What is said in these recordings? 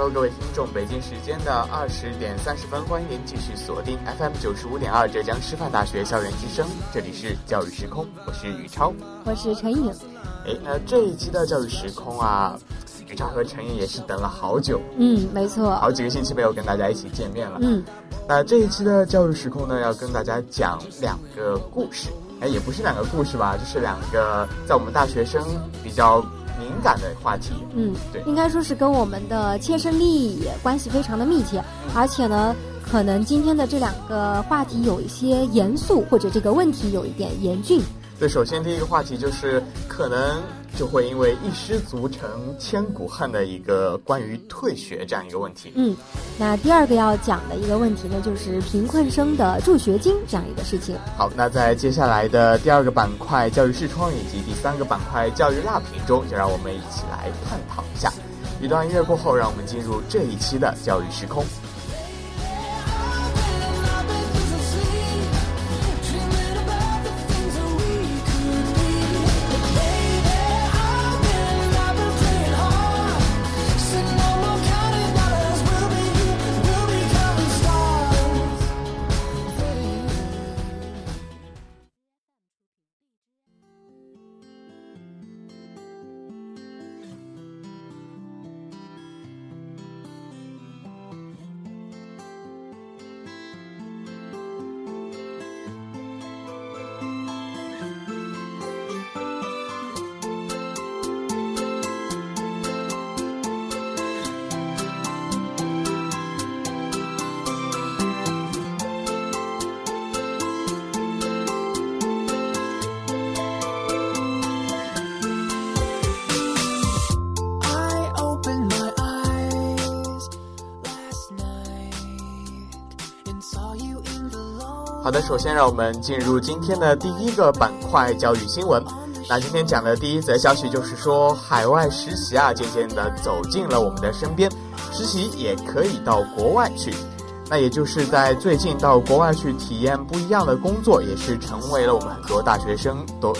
Hello，各位听众，北京时间的二十点三十分，欢迎您继续锁定 FM 九十五点二浙江师范大学校园之声，这里是教育时空，我是宇超。我是陈颖。哎，那这一期的教育时空啊，宇超和陈颖也是等了好久，嗯，没错。好几个星期没有跟大家一起见面了。嗯，那这一期的教育时空呢，要跟大家讲两个故事。哎，也不是两个故事吧，就是两个在我们大学生比较敏感的话题。嗯，对，应该说是跟我们的切身利益关系非常的密切，而且呢，可能今天的这两个话题有一些严肃，或者这个问题有一点严峻。对，首先第一个话题就是可能就会因为一失足成千古恨的一个关于退学这样一个问题。嗯，那第二个要讲的一个问题呢，就是贫困生的助学金这样一个事情。好，那在接下来的第二个板块教育视窗以及第三个板块教育辣评中，就让我们一起来探讨一下。一段音乐过后，让我们进入这一期的教育时空。好的，首先让我们进入今天的第一个板块教育新闻。那今天讲的第一则消息就是说，海外实习啊，渐渐的走进了我们的身边，实习也可以到国外去。那也就是在最近到国外去体验不一样的工作，也是成为了我们很多大学生都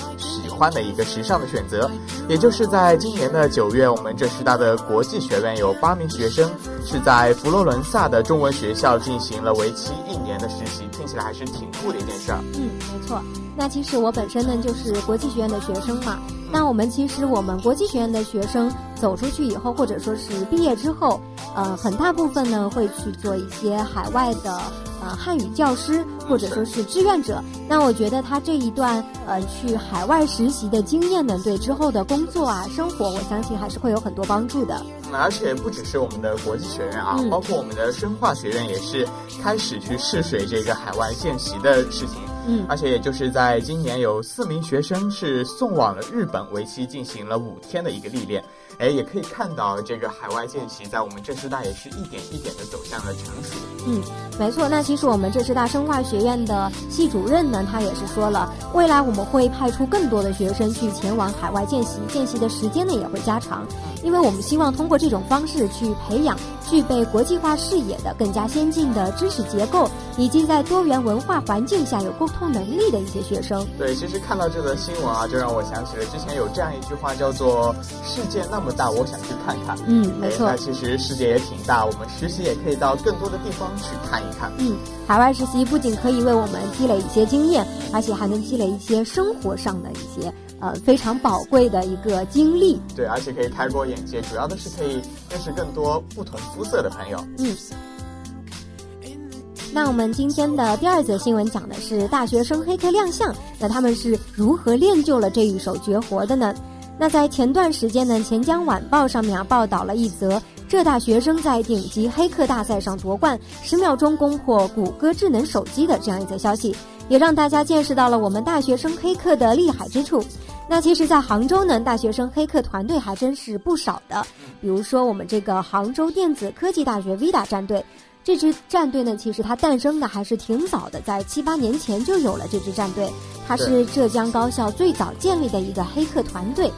欢的一个时尚的选择。也就是在今年的九月，我们浙师大的国际学院有八名学生是在佛罗伦萨的中文学校进行了为期一年的实习，听起来还是挺酷的一件事儿。嗯，没错。那其实我本身呢就是国际学院的学生嘛。那我们其实我们国际学院的学生走出去以后，或者说是毕业之后，呃，很大部分呢会去做一些海外的呃汉语教师，或者说是志愿者。那我觉得他这一段呃去海外实习的经验呢，对之后的工作啊、生活，我相信还是会有很多帮助的。嗯而且不只是我们的国际学院啊，嗯包括我们的生化学院也是开始去试水这个海外见习的事情。嗯而且也就是在今年，有四名学生是送往了日本，为期进行了五天的一个历练。哎，也可以看到这个海外见习在我们浙师大也是一点一点的走向了成熟。嗯，没错。那其实我们浙师大生化学院的系主任呢，他也是说了，未来我们会派出更多的学生去前往海外见习，见习的时间呢也会加长，因为我们希望通过这种方式去培养具备国际化视野的、更加先进的知识结构，以及在多元文化环境下有沟通能力的一些学生。对，其实看到这则新闻啊，就让我想起了之前有这样一句话，叫做“世界那么大，我想去看看”。嗯，没错。其实世界也挺大，我们实习也可以到更多的地方去看一看。嗯，海外实习不仅可以为我们积累一些经验，而且还能积累一些生活上的一些呃非常宝贵的一个经历。对，而且可以开阔眼界，主要的是可以认识更多不同肤色的朋友。嗯，那我们今天的第二则新闻讲的是大学生黑客亮相，那他们是如何练就了这一手绝活的呢？那在前段时间呢，《钱江晚报》上面啊报道了一则浙大学生在顶级黑客大赛上夺冠，十秒钟攻破谷歌智能手机的这样一则消息，也让大家见识到了我们大学生黑客的厉害之处。那其实，在杭州呢，大学生黑客团队还真是不少的，比如说我们这个杭州电子科技大学 VIDA 战队。这支战队呢，其实它诞生的还是挺早的，在七八年前就有了这支战队。它是浙江高校最早建立的一个黑客团队，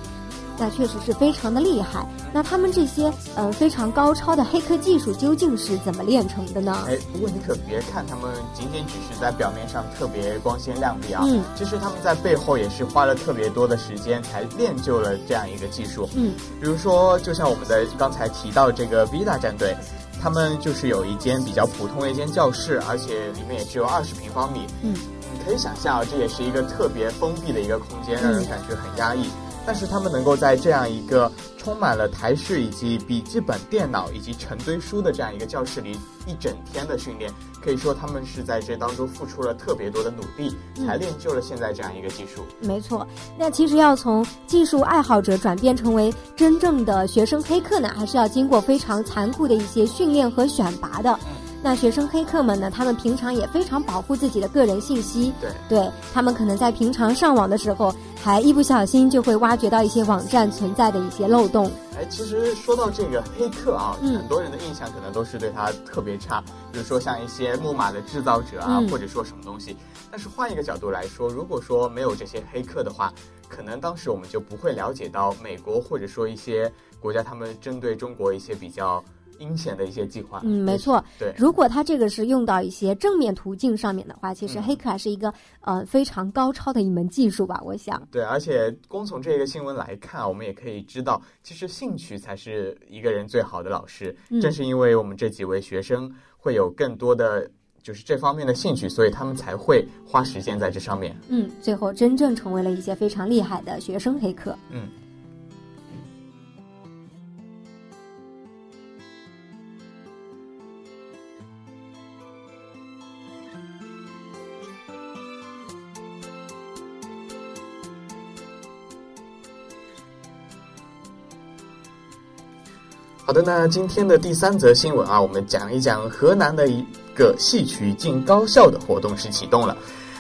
那确实是非常的厉害。那他们这些呃非常高超的黑客技术究竟是怎么练成的呢？哎，不过你可别看他们仅仅只是在表面上特别光鲜亮丽啊，嗯，其实他们在背后也是花了特别多的时间才练就了这样一个技术。嗯，比如说，就像我们的刚才提到这个 VIDA 战队。他们就是有一间比较普通的一间教室，而且里面也只有二十平方米。嗯，你可以想象，这也是一个特别封闭的一个空间，让人感觉很压抑。但是他们能够在这样一个充满了台式以及笔记本电脑以及成堆书的这样一个教室里一整天的训练，可以说他们是在这当中付出了特别多的努力，才练就了现在这样一个技术。没错，那其实要从技术爱好者转变成为真正的学生黑客呢，还是要经过非常残酷的一些训练和选拔的。那学生黑客们呢？他们平常也非常保护自己的个人信息。对，对他们可能在平常上网的时候，还一不小心就会挖掘到一些网站存在的一些漏洞。哎，其实说到这个黑客啊，嗯很多人的印象可能都是对他特别差，比如说像一些木马的制造者啊，嗯或者说什么东西。但是换一个角度来说，如果说没有这些黑客的话，可能当时我们就不会了解到美国或者说一些国家他们针对中国一些比较阴险的一些计划。嗯，没错。对，如果他这个是用到一些正面途径上面的话，其实嗯黑客还是一个呃非常高超的一门技术吧，我想。对，而且光从这个新闻来看，我们也可以知道，其实兴趣才是一个人最好的老师。嗯正是因为我们这几位学生会有更多的就是这方面的兴趣，所以他们才会花时间在这上面。嗯，最后真正成为了一些非常厉害的学生黑客。嗯。好的，那今天的第三则新闻啊，我们讲一讲河南的一个戏曲进高校的活动是启动了。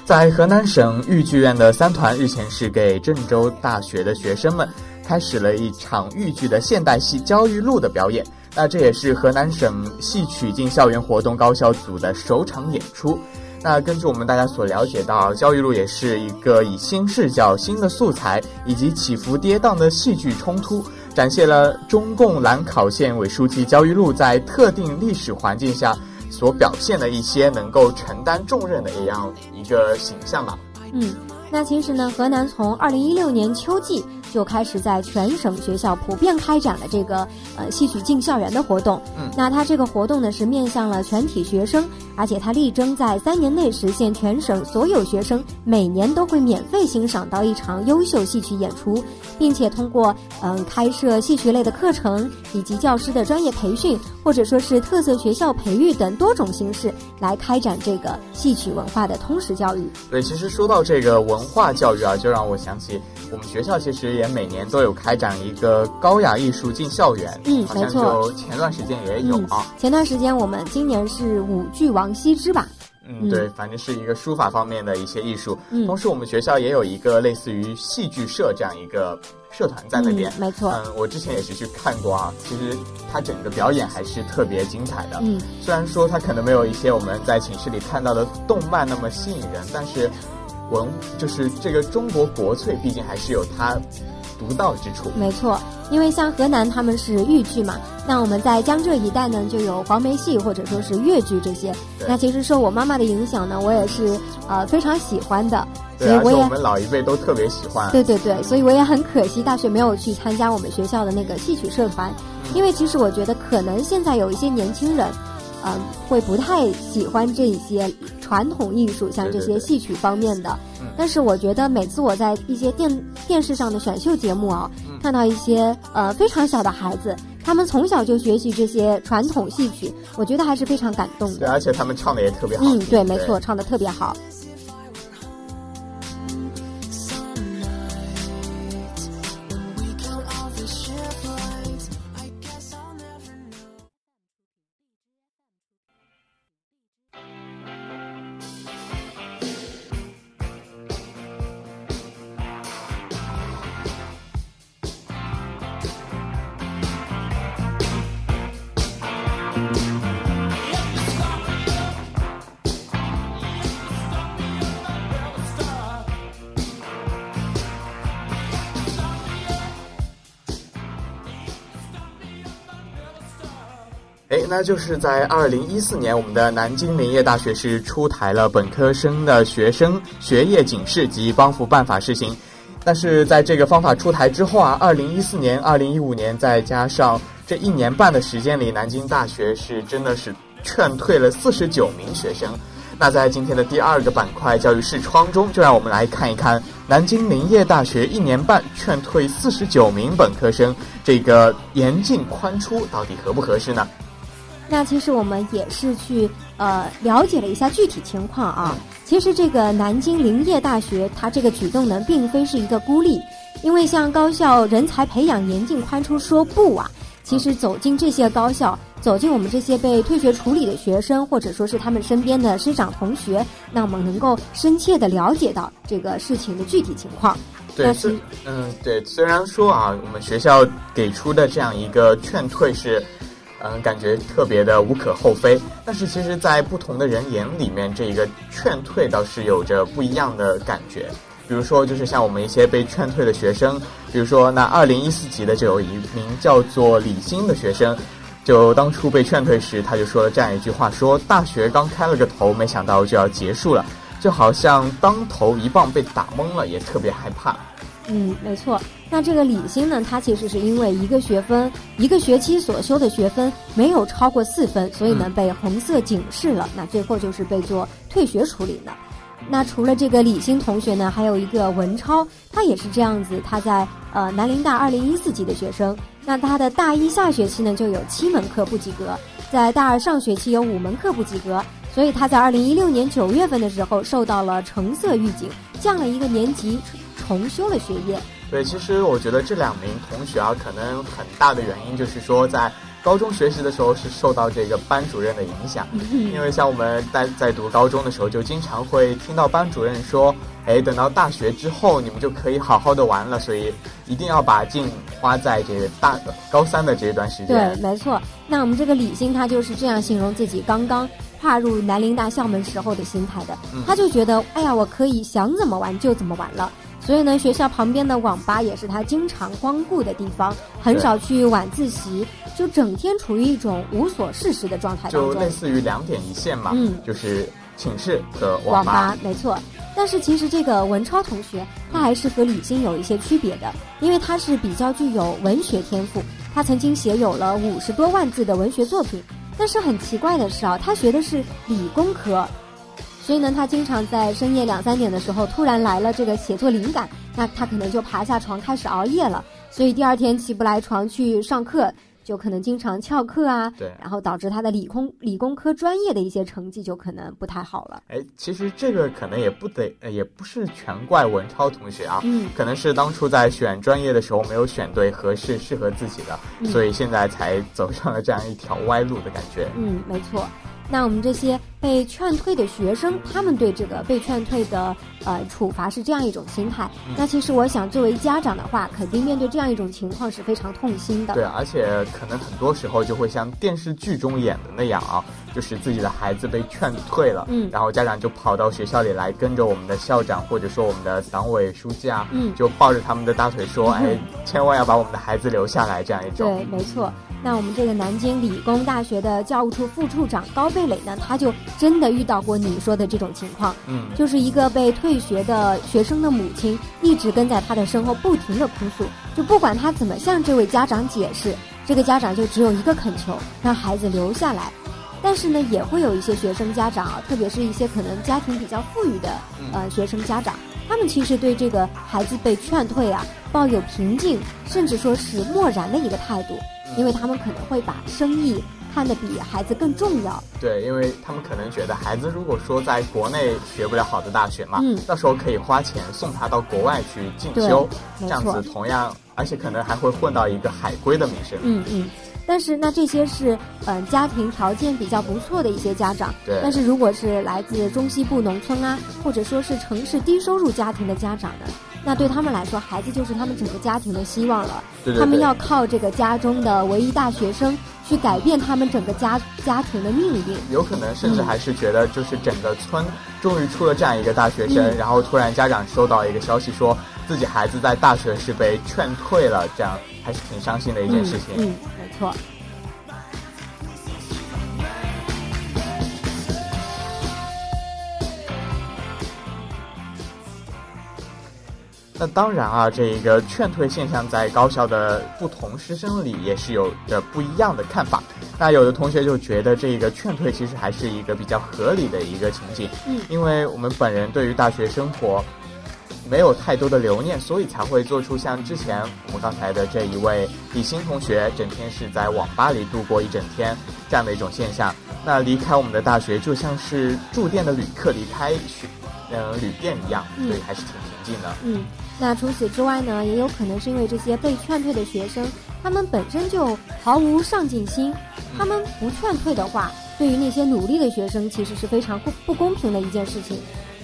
在河南省豫剧院的三团日前是给郑州大学的学生们开始了一场豫剧的现代戏《焦裕禄》的表演。那这也是河南省戏曲进校园活动高校组的首场演出。那根据我们大家所了解到，《焦裕禄》也是一个以新视角、新的素材以及起伏跌宕的戏剧冲突，展现了中共兰考县委书记焦裕禄在特定历史环境下所表现的一些能够承担重任的一样一个形象吧。嗯，那其实呢，河南从二零一六年秋季就开始在全省学校普遍开展了这个呃戏曲进校园的活动。嗯那它这个活动呢是面向了全体学生，而且他力争在三年内实现全省所有学生每年都会免费欣赏到一场优秀戏曲演出，并且通过嗯、开设戏曲类的课程以及教师的专业培训，或者说是特色学校培育等多种形式来开展这个戏曲文化的通识教育。对，其实说到这个文化教育啊，就让我想起我们学校其实也每年都有开展一个高雅艺术进校园，嗯没错前段时间也有啊。前段时间我们今年是舞剧王羲之吧？嗯，嗯对，反正是一个书法方面的一些艺术。嗯同时，我们学校也有一个类似于戏剧社这样一个社团在那边。嗯，没错。嗯，我之前也是去看过啊，其实它整个表演还是特别精彩的。嗯，虽然说它可能没有一些我们在寝室里看到的动漫那么吸引人，但是文就是这个中国国粹，毕竟还是有它独到之处。没错，因为像河南他们是豫剧嘛，那我们在江浙一带呢就有黄梅戏或者说是越剧这些。那其实受我妈妈的影响呢，我也是呃非常喜欢的，所以，我也我们老一辈都特别喜欢。对对对，所以我也很可惜大学没有去参加我们学校的那个戏曲社团，嗯因为其实我觉得可能现在有一些年轻人。嗯，会不太喜欢这一些传统艺术，像这些戏曲方面的。嗯但是我觉得每次我在一些电电视上的选秀节目啊，嗯看到一些呃非常小的孩子他们从小就学习这些传统戏曲，我觉得还是非常感动的对，的。而且他们唱的也特别好。嗯，对，没错，唱的特别好。那就是在二零一四年，我们的南京林业大学是出台了本科生的学生学业警示及帮扶办法试行。但是在这个方法出台之后啊，二零一四年、二零一五年，再加上这一年半的时间里，南京大学是真的是劝退了四十九名学生。那在今天的第二个板块教育视窗中，就让我们来看一看南京林业大学一年半劝退四十九名本科生，这个严进宽出到底合不合适呢？那其实我们也是去呃了解了一下具体情况啊。其实这个南京林业大学它这个举动呢，并非是一个孤立，因为像高校人才培养严进宽出说不啊，其实走进这些高校，走进我们这些被退学处理的学生，或者说是他们身边的师长同学，那我们能够深切的了解到这个事情的具体情况。对，是嗯对，虽然说啊，我们学校给出的这样一个劝退是，嗯，感觉特别的无可厚非，但是其实，在不同的人眼里面，这一个劝退倒是有着不一样的感觉。比如说，就是像我们一些被劝退的学生，比如说那二零一四级的就有一名叫做李欣的学生，就当初被劝退时，他就说了这样一句话：说大学刚开了个头，没想到就要结束了，就好像当头一棒被打懵了，也特别害怕。嗯，没错。那这个李欣呢，他其实是因为一个学分、一个学期所修的学分没有超过四分，所以呢被红色警示了。那最后就是被做退学处理了。那除了这个李欣同学呢，还有一个文超，他也是这样子。他在呃南林大二零一四级的学生，那他的大一下学期呢就有七门课不及格，在大二上学期有五门课不及格，所以他在二零一六年九月份的时候受到了橙色预警，降了一个年级，重修了学业。对，其实我觉得这两名同学啊，可能很大的原因就是说，在高中学习的时候是受到这个班主任的影响，因为像我们在在读高中的时候，就经常会听到班主任说，哎，等到大学之后，你们就可以好好的玩了，所以一定要把劲花在这个大高三的这一段时间对，没错。那我们这个李欣他就是这样形容自己刚刚跨入南林大校门时候的心态的。嗯他就觉得，哎呀，我可以想怎么玩就怎么玩了。所以呢，学校旁边的网吧也是他经常光顾的地方，很少去晚自习，就整天处于一种无所事事的状态当中就类。似于两点一线嘛，嗯就是寝室和网吧。吧没错。但是其实这个文超同学，他还是和李欣有一些区别的，因为他是比较具有文学天赋，他曾经写有了五十多万字的文学作品。但是很奇怪的是啊，他学的是理工科，所以呢，他经常在深夜两三点的时候突然来了这个写作灵感，那他可能就爬下床开始熬夜了，所以第二天起不来床去上课，就可能经常翘课啊，对然后导致他的理工理工科专业的一些成绩就可能不太好了。哎，其实这个可能也不得，呃也不是全怪文超同学啊，嗯可能是当初在选专业的时候没有选对合适适合自己的，嗯所以现在才走上了这样一条歪路的感觉。嗯，没错。那我们这些被劝退的学生，他们对这个被劝退的呃处罚是这样一种心态。嗯那其实我想，作为家长的话，肯定面对这样一种情况是非常痛心的。对，而且可能很多时候就会像电视剧中演的那样啊，就是自己的孩子被劝退了，嗯然后家长就跑到学校里来，跟着我们的校长或者说我们的党委书记啊，嗯就抱着他们的大腿说，嗯 哎，千万要把我们的孩子留下来，这样一种。对，没错。那我们这个南京理工大学的教务处副处长高贝磊呢，他就真的遇到过你说的这种情况，嗯，就是一个被退学的学生的母亲一直跟在他的身后，不停的哭诉，就不管他怎么向这位家长解释，这个家长就只有一个恳求，让孩子留下来。但是呢，也会有一些学生家长啊，特别是一些可能家庭比较富裕的呃学生家长，他们其实对这个孩子被劝退啊，抱有平静甚至说是漠然的一个态度。因为他们可能会把生意看得比孩子更重要。对，因为他们可能觉得孩子如果说在国内学不了好的大学嘛，嗯到时候可以花钱送他到国外去进修，这样子同样，而且可能还会混到一个海归的名声。嗯嗯。但是那这些是嗯、呃家庭条件比较不错的一些家长，对但是如果是来自中西部农村啊，或者说是城市低收入家庭的家长呢，那对他们来说，孩子就是他们整个家庭的希望了。对对对他们要靠这个家中的唯一大学生去改变他们整个家家庭的命运。有可能甚至还是觉得，就是整个村终于出了这样一个大学生，嗯然后突然家长收到一个消息，说自己孩子在大学是被劝退了，这样还是挺伤心的一件事情。嗯，嗯没错。那当然啊，这个劝退现象在高校的不同师生里也是有着不一样的看法。那有的同学就觉得这个劝退其实还是一个比较合理的一个情景，嗯因为我们本人对于大学生活没有太多的留念，所以才会做出像之前我们刚才的这一位李欣同学，整天是在网吧里度过一整天这样的一种现象。那离开我们的大学，就像是住店的旅客离开学呃旅店一样，嗯所以还是挺平静的。嗯，那除此之外呢，也有可能是因为这些被劝退的学生，他们本身就毫无上进心，他们不劝退的话，对于那些努力的学生，其实是非常不不公平的一件事情。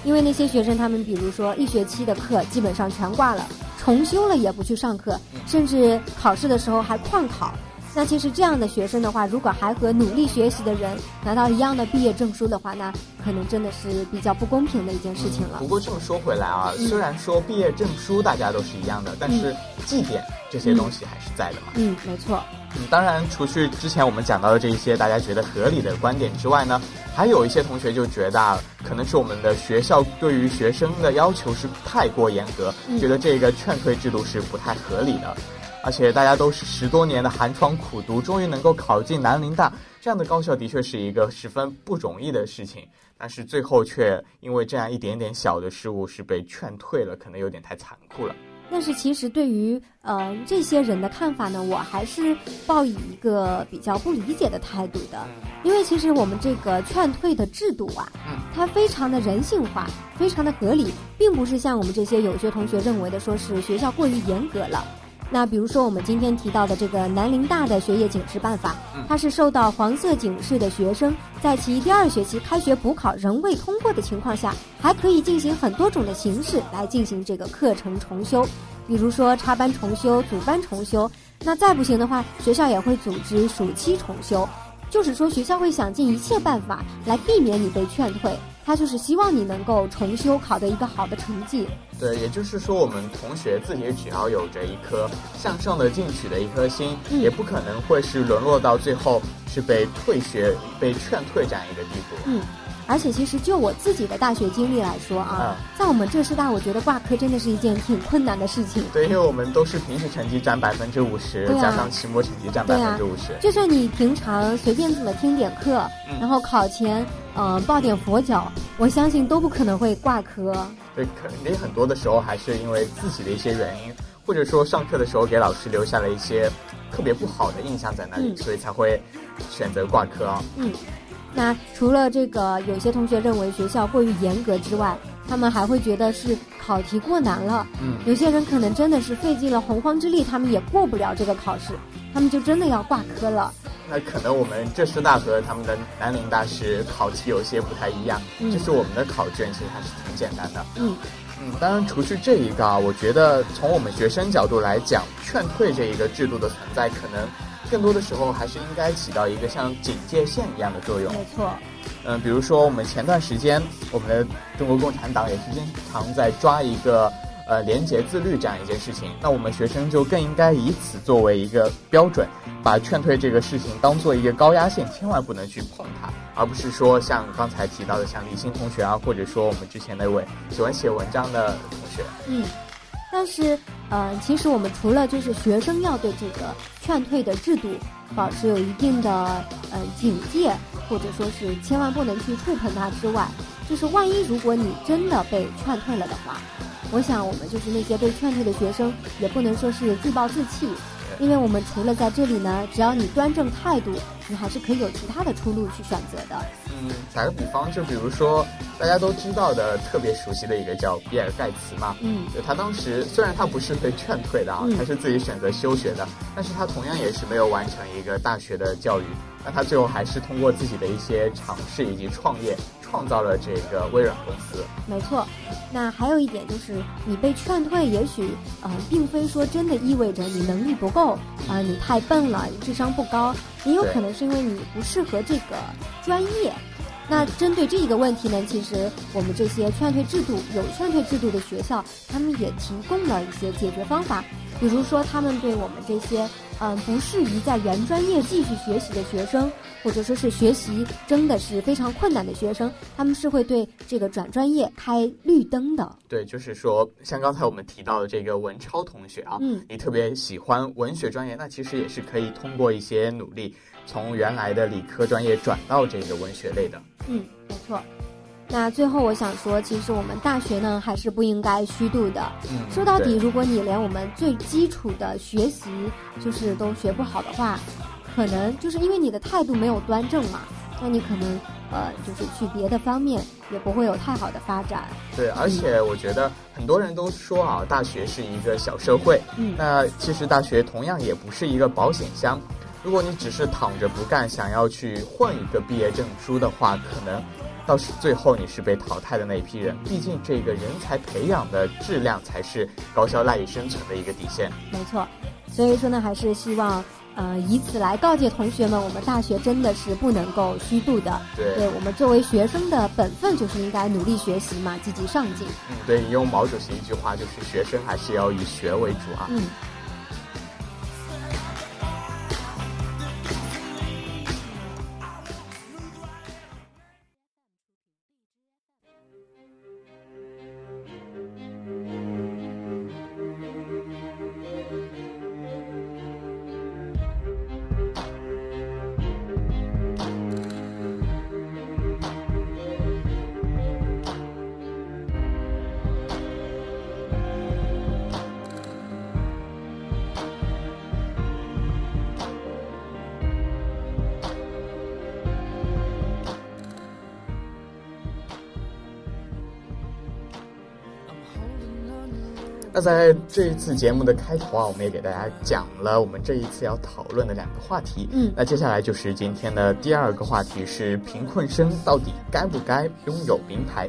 因为那些学生，他们比如说一学期的课基本上全挂了，重修了也不去上课，甚至考试的时候还旷考。那其实这样的学生的话，如果还和努力学习的人拿到一样的毕业证书的话，那可能真的是比较不公平的一件事情了不。过这么说回来啊，嗯虽然说毕业证书大家都是一样的，但是绩点这些东西还是在的嘛。嗯，没错。嗯，当然，除去之前我们讲到的这一些大家觉得合理的观点之外呢，还有一些同学就觉得啊，可能是我们的学校对于学生的要求是太过严格，嗯觉得这个劝退制度是不太合理的。而且大家都是十多年的寒窗苦读，终于能够考进南林大，这样的高校的确是一个十分不容易的事情。但是最后却因为这样一点点小的失误是被劝退了，可能有点太残酷了。但是其实对于呃这些人的看法呢，我还是抱以一个比较不理解的态度的，因为其实我们这个劝退的制度啊，嗯它非常的人性化，非常的合理，并不是像我们这些有些同学认为的，说是学校过于严格了。那比如说我们今天提到的这个南林大的学业警示办法，它是受到黄色警示的学生在其第二学期开学补考仍未通过的情况下，还可以进行很多种的形式来进行这个课程重修，比如说插班重修、组班重修。那再不行的话，学校也会组织暑期重修，就是说学校会想尽一切办法来避免你被劝退，他就是希望你能够重修，考得一个好的成绩。对，也就是说，我们同学自己只要有着一颗向上的进取的一颗心，嗯也不可能会是沦落到最后是被退学、被劝退这样一个地步。嗯，而且其实就我自己的大学经历来说啊，在我们浙师大，我觉得挂科真的是一件挺困难的事情。对，因为我们都是平时成绩占百分之五十，啊加上期末成绩占百分之五十。就算你平常随便怎么听点课，嗯然后考前嗯、呃抱点佛脚，我相信都不可能会挂科。对，肯定很多的时候还是因为自己的一些原因，或者说上课的时候给老师留下了一些特别不好的印象在那里，嗯所以才会选择挂科啊。嗯，那除了这个，有些同学认为学校过于严格之外，他们还会觉得是考题过难了。嗯有些人可能真的是费尽了洪荒之力，他们也过不了这个考试，他们就真的要挂科了。那可能我们浙师大和他们的南林大是考题有些不太一样，嗯就是我们的考卷其实还是挺简单的。嗯嗯，当然除去这一个啊，我觉得从我们学生角度来讲，劝退这一个制度的存在，可能更多的时候还是应该起到一个像警戒线一样的作用。没错。嗯，比如说我们前段时间，我们的中国共产党也是经常在抓一个呃廉洁自律这样一件事情，那我们学生就更应该以此作为一个标准，把劝退这个事情当做一个高压线，千万不能去碰它，而不是说像刚才提到的像李欣同学啊，或者说我们之前那位喜欢写文章的同学，嗯，但是，呃，其实我们除了就是学生要对这个劝退的制度保持有一定的呃警戒，或者说是千万不能去触碰它之外，就是万一如果你真的被劝退了的话，我想我们就是那些被劝退的学生，也不能说是自暴自弃，因为我们除了在这里呢，只要你端正态度，你还是可以有其他的出路去选择的。嗯，打个比方，就比如说大家都知道的、特别熟悉的一个叫比尔盖茨嘛，嗯，就他当时虽然他不是被劝退的啊，嗯他是自己选择休学的，但是他同样也是没有完成一个大学的教育，那他最后还是通过自己的一些尝试以及创业，创造了这个微软公司。没错，那还有一点就是，你被劝退，也许呃，并非说真的意味着你能力不够，啊、你太笨了，你智商不高，也有可能是因为你不适合这个专业。那针对这一个问题呢，其实我们这些劝退制度有劝退制度的学校，他们也提供了一些解决方法，比如说他们对我们这些嗯、不适宜在原专业继续学习的学生，或者说是学习真的是非常困难的学生，他们是会对这个转专业开绿灯的。对，就是说，像刚才我们提到的这个文超同学啊，嗯你特别喜欢文学专业，那其实也是可以通过一些努力，从原来的理科专业转到这个文学类的。嗯，没错。那最后我想说，其实我们大学呢还是不应该虚度的。嗯，说到底，如果你连我们最基础的学习就是都学不好的话，可能就是因为你的态度没有端正嘛，那你可能呃就是去别的方面也不会有太好的发展。对，而且我觉得很多人都说啊，大学是一个小社会。嗯那其实大学同样也不是一个保险箱。如果你只是躺着不干，想要去混一个毕业证书的话，可能到是最后你是被淘汰的那一批人。毕竟这个人才培养的质量才是高校赖以生存的一个底线。没错，所以说呢，还是希望呃以此来告诫同学们，我们大学真的是不能够虚度的。对，对我们作为学生的本分就是应该努力学习嘛，积极上进。嗯，对，引用毛主席一句话，就是学生还是要以学为主啊。嗯。那在这一次节目的开头啊，我们也给大家讲了我们这一次要讨论的两个话题。嗯那接下来就是今天的第二个话题是贫困生到底该不该拥有名牌？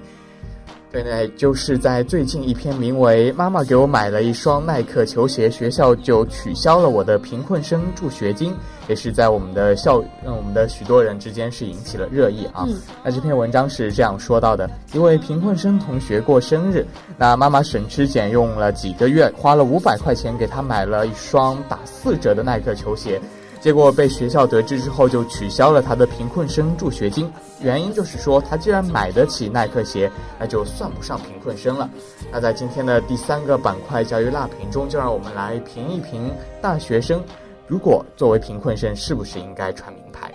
对呢，就是在最近一篇名为《妈妈给我买了一双耐克球鞋，学校就取消了我的贫困生助学金》，也是在我们的校，嗯，我们的许多人之间是引起了热议啊。嗯那这篇文章是这样说到的：一位贫困生同学过生日，那妈妈省吃俭用了几个月，花了五百块钱给他买了一双打四折的耐克球鞋。结果被学校得知之后，就取消了他的贫困生助学金。原因就是说，他既然买得起耐克鞋，那就算不上贫困生了。那在今天的第三个板块教育辣评中，就让我们来评一评大学生，如果作为贫困生，是不是应该穿名牌？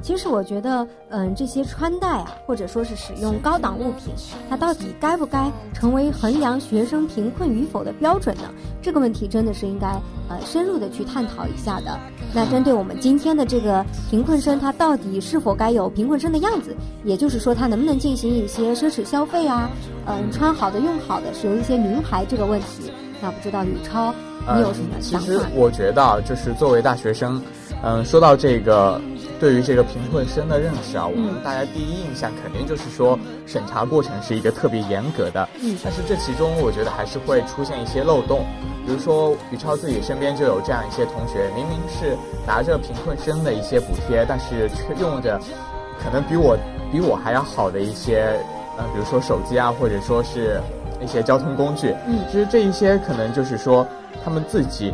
其实我觉得，嗯，这些穿戴啊，或者说是使用高档物品，它到底该不该成为衡量学生贫困与否的标准呢？这个问题真的是应该呃深入的去探讨一下的。那针对我们今天的这个贫困生，他到底是否该有贫困生的样子？也就是说，他能不能进行一些奢侈消费啊？嗯，穿好的、用好的，使用一些名牌这个问题，那不知道宇超你有什么想法其？实我觉得啊，就是作为大学生，嗯，说到这个对于这个贫困生的认识啊，我们嗯大家第一印象肯定就是说审查过程是一个特别严格的。嗯但是这其中我觉得还是会出现一些漏洞，比如说宇超自己身边就有这样一些同学，明明是拿着贫困生的一些补贴，但是却用着可能比我比我还要好的一些，呃，比如说手机啊，或者说是一些交通工具。嗯其实这一些可能就是说他们自己。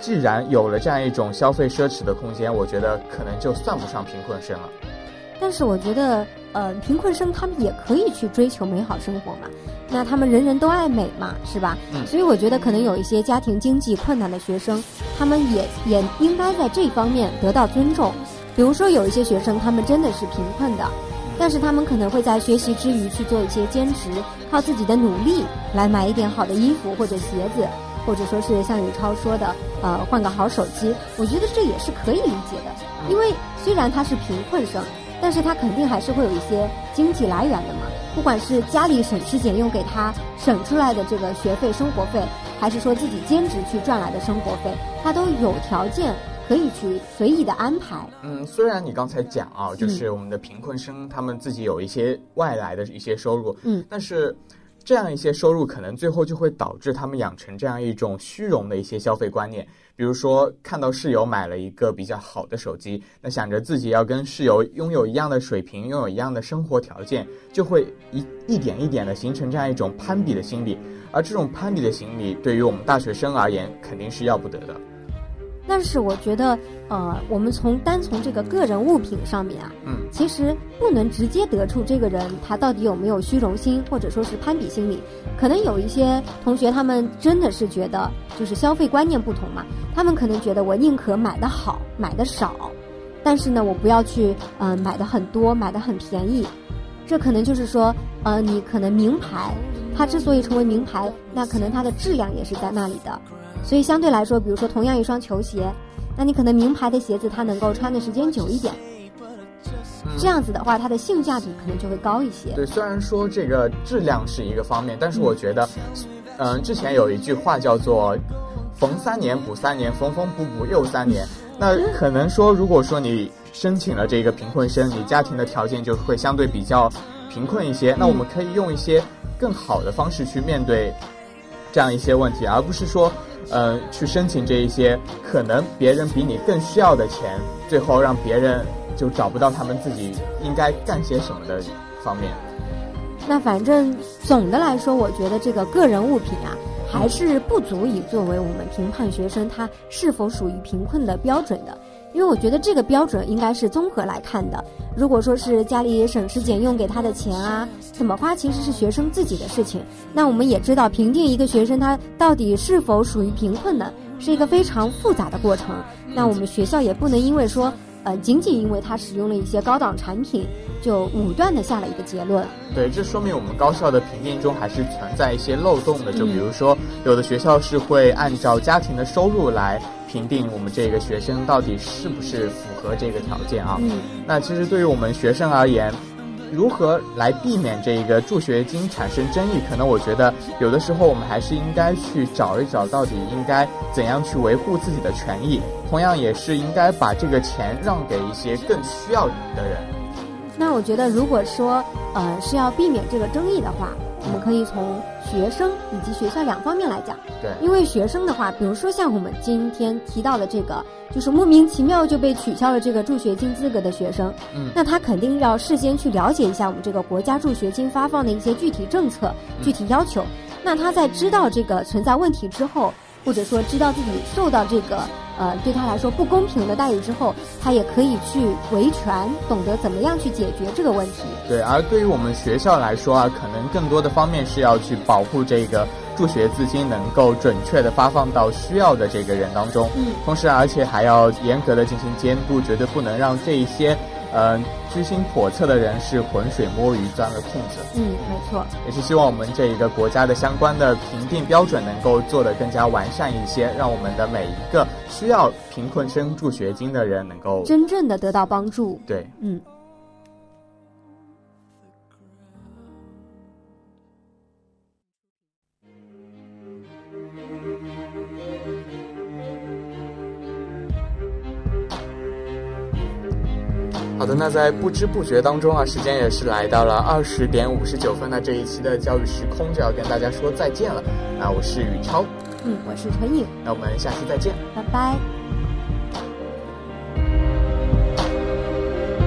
既然有了这样一种消费奢侈的空间，我觉得可能就算不上贫困生了。但是我觉得，呃，贫困生他们也可以去追求美好生活嘛。那他们人人都爱美嘛，是吧？嗯所以我觉得可能有一些家庭经济困难的学生，他们也也应该在这方面得到尊重。比如说有一些学生，他们真的是贫困的，但是他们可能会在学习之余去做一些兼职，靠自己的努力来买一点好的衣服或者鞋子。或者说是像宇超说的，呃，换个好手机，我觉得这也是可以理解的。因为虽然他是贫困生，但是他肯定还是会有一些经济来源的嘛。不管是家里省吃俭用给他省出来的这个学费、生活费，还是说自己兼职去赚来的生活费，他都有条件可以去随意的安排。嗯，虽然你刚才讲啊，就是我们的贫困生他们自己有一些外来的一些收入，嗯，但是。这样一些收入，可能最后就会导致他们养成这样一种虚荣的一些消费观念。比如说，看到室友买了一个比较好的手机，那想着自己要跟室友拥有一样的水平，拥有一样的生活条件，就会一一点一点的形成这样一种攀比的心理。而这种攀比的心理，对于我们大学生而言，肯定是要不得的。但是我觉得，呃，我们从单从这个个人物品上面啊，嗯，其实不能直接得出这个人他到底有没有虚荣心，或者说是攀比心理。可能有一些同学他们真的是觉得，就是消费观念不同嘛，他们可能觉得我宁可买的好，买的少，但是呢，我不要去，呃，买的很多，买的很便宜。这可能就是说，呃，你可能名牌，它之所以成为名牌，那可能它的质量也是在那里的。所以相对来说，比如说同样一双球鞋，那你可能名牌的鞋子它能够穿的时间久一点，这样子的话，它的性价比可能就会高一些。对，虽然说这个质量是一个方面，但是我觉得，嗯，之前有一句话叫做“逢三年补三年，缝缝补补又三年”。那可能说，如果说你申请了这个贫困生，你家庭的条件就会相对比较贫困一些，那我们可以用一些更好的方式去面对这样一些问题，而不是说。呃，去申请这一些可能别人比你更需要的钱，最后让别人就找不到他们自己应该干些什么的方面。那反正总的来说，我觉得这个个人物品啊，还是不足以作为我们评判学生他是否属于贫困的标准的。因为我觉得这个标准应该是综合来看的。如果说是家里省吃俭用给他的钱啊，怎么花其实是学生自己的事情。那我们也知道，评定一个学生他到底是否属于贫困的，是一个非常复杂的过程。那我们学校也不能因为说，呃，仅仅因为他使用了一些高档产品，就武断的下了一个结论。对，这说明我们高校的评定中还是存在一些漏洞的。就比如说，有的学校是会按照家庭的收入来。评定我们这个学生到底是不是符合这个条件啊？嗯，那其实对于我们学生而言，如何来避免这个助学金产生争议？可能我觉得有的时候我们还是应该去找一找，到底应该怎样去维护自己的权益。同样也是应该把这个钱让给一些更需要的人。那我觉得，如果说呃是要避免这个争议的话。我们可以从学生以及学校两方面来讲，对，因为学生的话，比如说像我们今天提到的这个，就是莫名其妙就被取消了这个助学金资格的学生，嗯，那他肯定要事先去了解一下我们这个国家助学金发放的一些具体政策、具体要求。那他在知道这个存在问题之后，或者说知道自己受到这个。呃，对他来说不公平的待遇之后，他也可以去维权，懂得怎么样去解决这个问题。对，而对于我们学校来说啊，可能更多的方面是要去保护这个助学资金能够准确的发放到需要的这个人当中。嗯，同时而且还要严格的进行监督，绝对不能让这一些。呃，居心叵测的人是浑水摸鱼钻了空子。嗯，没错。也是希望我们这一个国家的相关的评定标准能够做得更加完善一些，让我们的每一个需要贫困生助学金的人能够真正的得到帮助。对，嗯。那在不知不觉当中啊，时间也是来到了二十点五十九分，那这一期的教育时空就要跟大家说再见了。那我是宇超，嗯，我是陈颖，那我们下期再见，拜拜。